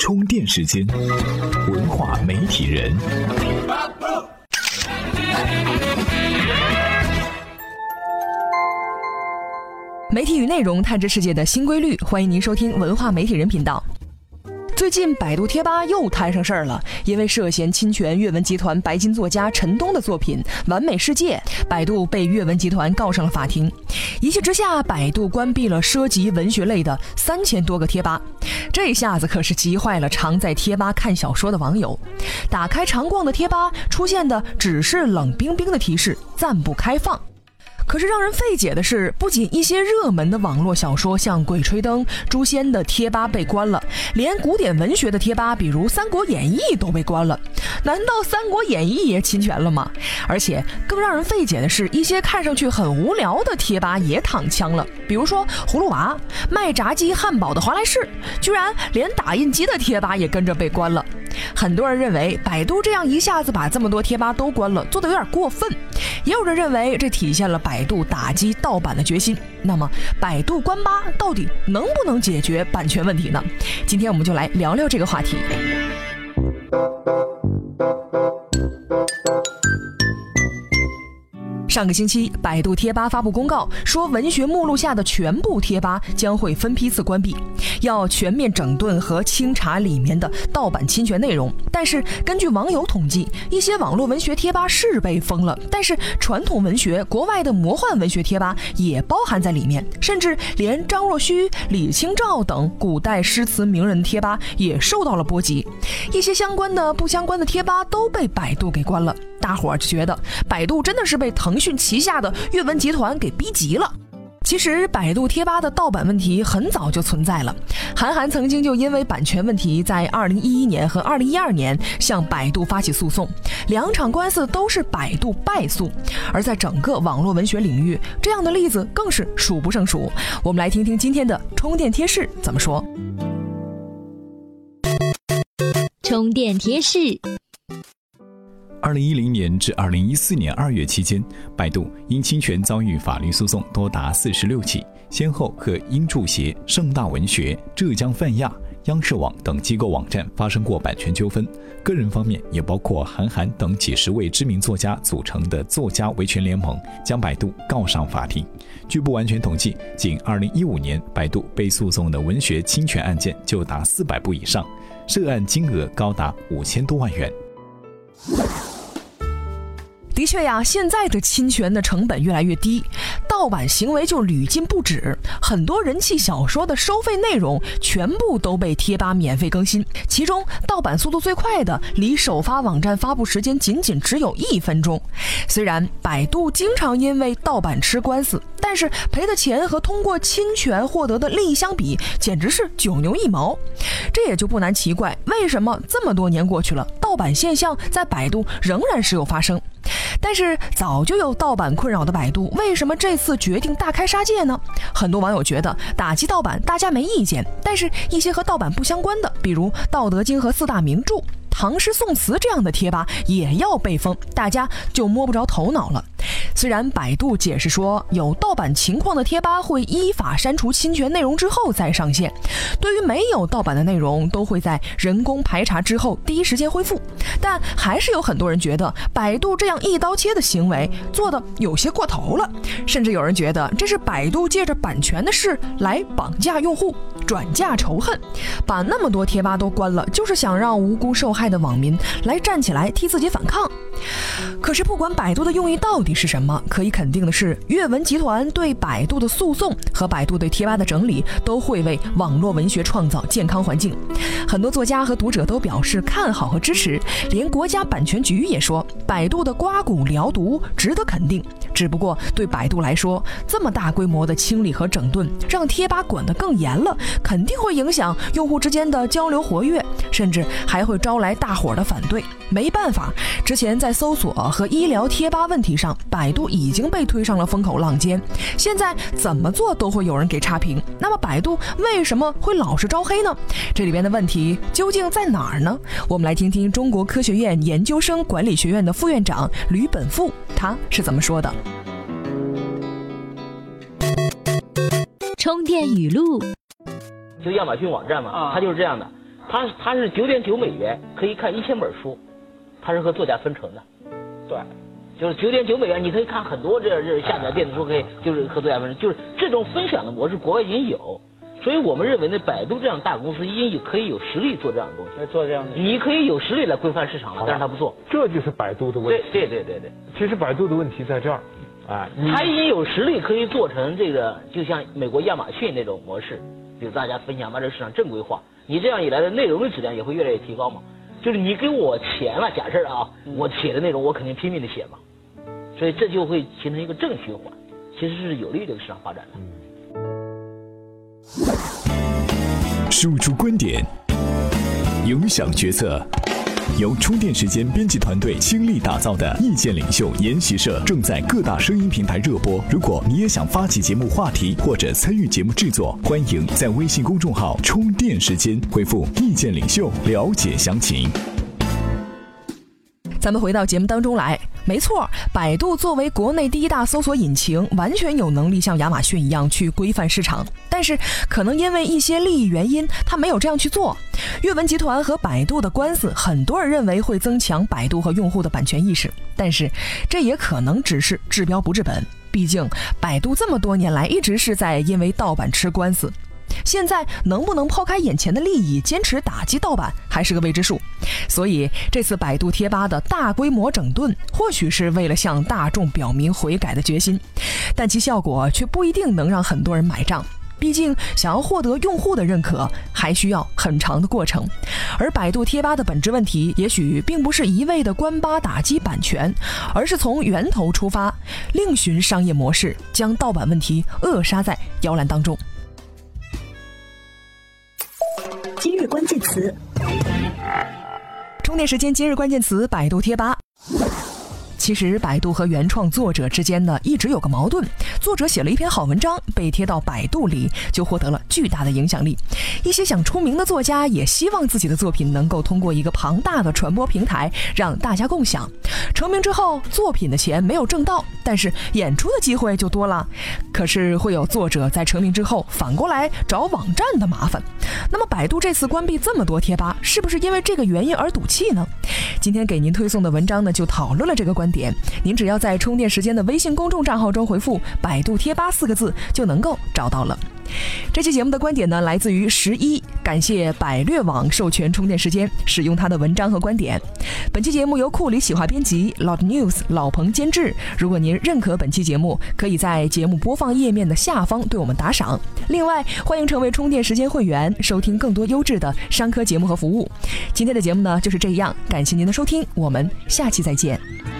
充电时间，文化媒体人。媒体与内容探知世界的新规律，欢迎您收听文化媒体人频道。最近，百度贴吧又摊上事儿了，因为涉嫌侵权阅文集团白金作家陈东的作品《完美世界》，百度被阅文集团告上了法庭。一气之下，百度关闭了涉及文学类的三千多个贴吧，这下子可是急坏了常在贴吧看小说的网友。打开常逛的贴吧，出现的只是冷冰冰的提示：暂不开放。可是让人费解的是，不仅一些热门的网络小说，像《鬼吹灯》《诛仙》的贴吧被关了，连古典文学的贴吧，比如《三国演义》都被关了。难道《三国演义》也侵权了吗？而且更让人费解的是，一些看上去很无聊的贴吧也躺枪了，比如说葫芦娃、卖炸鸡汉堡的华莱士，居然连打印机的贴吧也跟着被关了。很多人认为，百度这样一下子把这么多贴吧都关了，做得有点过分。也有人认为，这体现了百度打击盗版的决心。那么，百度关吧到底能不能解决版权问题呢？今天我们就来聊聊这个话题。上个星期，百度贴吧发布公告说，文学目录下的全部贴吧将会分批次关闭，要全面整顿和清查里面的盗版侵权内容。但是，根据网友统计，一些网络文学贴吧是被封了，但是传统文学、国外的魔幻文学贴吧也包含在里面，甚至连张若虚、李清照等古代诗词名人贴吧也受到了波及。一些相关的、不相关的贴吧都被百度给关了。大伙儿就觉得，百度真的是被腾讯旗下的阅文集团给逼急了。其实，百度贴吧的盗版问题很早就存在了。韩寒曾经就因为版权问题，在2011年和2012年向百度发起诉讼，两场官司都是百度败诉。而在整个网络文学领域，这样的例子更是数不胜数。我们来听听今天的充电贴士怎么说。充电贴士。二零一零年至二零一四年二月期间，百度因侵权遭遇法律诉讼多达四十六起，先后和英著协、盛大文学、浙江泛亚、央视网等机构网站发生过版权纠纷。个人方面也包括韩寒等几十位知名作家组成的作家维权联盟，将百度告上法庭。据不完全统计，仅二零一五年，百度被诉讼的文学侵权案件就达四百部以上，涉案金额高达五千多万元。的确呀，现在的侵权的成本越来越低，盗版行为就屡禁不止。很多人气小说的收费内容全部都被贴吧免费更新，其中盗版速度最快的，离首发网站发布时间仅仅只有一分钟。虽然百度经常因为盗版吃官司，但是赔的钱和通过侵权获得的利益相比，简直是九牛一毛。这也就不难奇怪，为什么这么多年过去了，盗版现象在百度仍然时有发生。但是早就有盗版困扰的百度，为什么这次决定大开杀戒呢？很多网友觉得打击盗版大家没意见，但是一些和盗版不相关的，比如《道德经》和四大名著、唐诗宋词这样的贴吧也要被封，大家就摸不着头脑了。虽然百度解释说有盗版情况的贴吧会依法删除侵权内容之后再上线，对于没有盗版的内容都会在人工排查之后第一时间恢复，但还是有很多人觉得百度这样一刀切的行为做的有些过头了，甚至有人觉得这是百度借着版权的事来绑架用户、转嫁仇恨，把那么多贴吧都关了，就是想让无辜受害的网民来站起来替自己反抗。可是不管百度的用意到底是什么，可以肯定的是，阅文集团对百度的诉讼和百度对贴吧的整理，都会为网络文学创造健康环境。很多作家和读者都表示看好和支持，连国家版权局也说，百度的刮骨疗毒值得肯定。只不过对百度来说，这么大规模的清理和整顿，让贴吧管得更严了，肯定会影响用户之间的交流活跃，甚至还会招来大伙的反对。没办法，之前在搜索和医疗贴吧问题上，百度已经被推上了风口浪尖，现在怎么做都会有人给差评。那么百度为什么会老是招黑呢？这里边的问题究竟在哪儿呢？我们来听听中国科学院研究生管理学院的副院长吕本富他是怎么说的。充电语录，就亚马逊网站嘛，它就是这样的。它它是九点九美元可以看一千本书，它是和作家分成的，对，就是九点九美元你可以看很多这这下载电子书可以就是和作家分成，就是这种分享的模式国外已经有，所以我们认为呢，百度这样大公司已经有可以有实力做这样的东西，做这样的，你可以有实力来规范市场了，但是他不做，这就是百度的问对题。对对对对。其实百度的问题在这儿，哎，你他已经有实力可以做成这个，就像美国亚马逊那种模式，比如大家分享把这个市场正规化，你这样一来的内容的质量也会越来越提高嘛。就是你给我钱了，假设啊，我写的内容我肯定拼命的写嘛，所以这就会形成一个正循环，其实是有利于这个市场发展的。输出观点，影响决策。由充电时间编辑团队倾力打造的意见领袖研习社正在各大声音平台热播。如果你也想发起节目话题或者参与节目制作，欢迎在微信公众号“充电时间”回复“意见领袖”了解详情。咱们回到节目当中来，没错，百度作为国内第一大搜索引擎，完全有能力像亚马逊一样去规范市场。但是，可能因为一些利益原因，它没有这样去做。阅文集团和百度的官司，很多人认为会增强百度和用户的版权意识，但是这也可能只是治标不治本。毕竟，百度这么多年来一直是在因为盗版吃官司。现在能不能抛开眼前的利益，坚持打击盗版，还是个未知数。所以这次百度贴吧的大规模整顿，或许是为了向大众表明悔改的决心，但其效果却不一定能让很多人买账。毕竟，想要获得用户的认可，还需要很长的过程。而百度贴吧的本质问题，也许并不是一味的关吧打击版权，而是从源头出发，另寻商业模式，将盗版问题扼杀在摇篮当中。今日关键词，充电时间今日关键词：百度贴吧。其实，百度和原创作者之间呢，一直有个矛盾。作者写了一篇好文章，被贴到百度里，就获得了巨大的影响力。一些想出名的作家也希望自己的作品能够通过一个庞大的传播平台让大家共享。成名之后，作品的钱没有挣到，但是演出的机会就多了。可是会有作者在成名之后反过来找网站的麻烦。那么，百度这次关闭这么多贴吧，是不是因为这个原因而赌气呢？今天给您推送的文章呢，就讨论了这个观点。您只要在充电时间的微信公众账号中回复“百度贴吧”四个字，就能够找到了。这期节目的观点呢，来自于十一，感谢百略网授权充电时间使用他的文章和观点。本期节目由库里企划编辑，Loud News 老彭监制。如果您认可本期节目，可以在节目播放页面的下方对我们打赏。另外，欢迎成为充电时间会员，收听更多优质的商科节目和服务。今天的节目呢就是这样，感谢您的收听，我们下期再见。